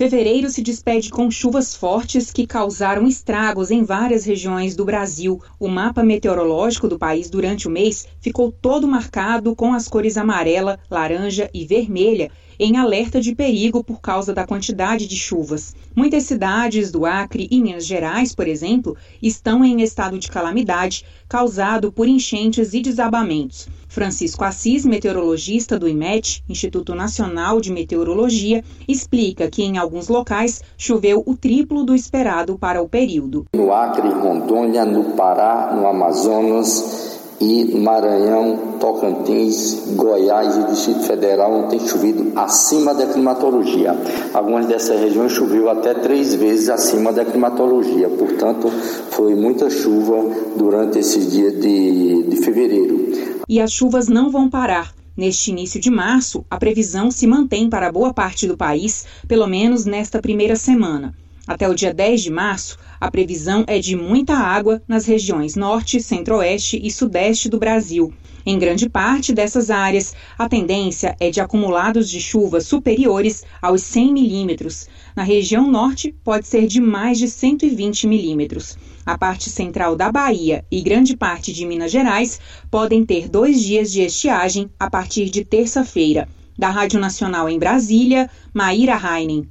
Fevereiro se despede com chuvas fortes que causaram estragos em várias regiões do Brasil. O mapa meteorológico do país durante o mês ficou todo marcado com as cores amarela, laranja e vermelha em alerta de perigo por causa da quantidade de chuvas. Muitas cidades do Acre e Minas Gerais, por exemplo, estão em estado de calamidade causado por enchentes e desabamentos. Francisco Assis, meteorologista do IMET, Instituto Nacional de Meteorologia, explica que em alguns locais choveu o triplo do esperado para o período. No Acre, Rondônia, no Pará, no Amazonas, e Maranhão, Tocantins, Goiás e Distrito Federal não tem chovido acima da climatologia. Algumas dessas regiões choveu até três vezes acima da climatologia, portanto, foi muita chuva durante esse dia de, de fevereiro. E as chuvas não vão parar. Neste início de março, a previsão se mantém para boa parte do país, pelo menos nesta primeira semana. Até o dia 10 de março, a previsão é de muita água nas regiões norte, centro-oeste e sudeste do Brasil. Em grande parte dessas áreas, a tendência é de acumulados de chuva superiores aos 100 milímetros. Na região norte, pode ser de mais de 120 milímetros. A parte central da Bahia e grande parte de Minas Gerais podem ter dois dias de estiagem a partir de terça-feira. Da Rádio Nacional em Brasília, Maíra Heinen.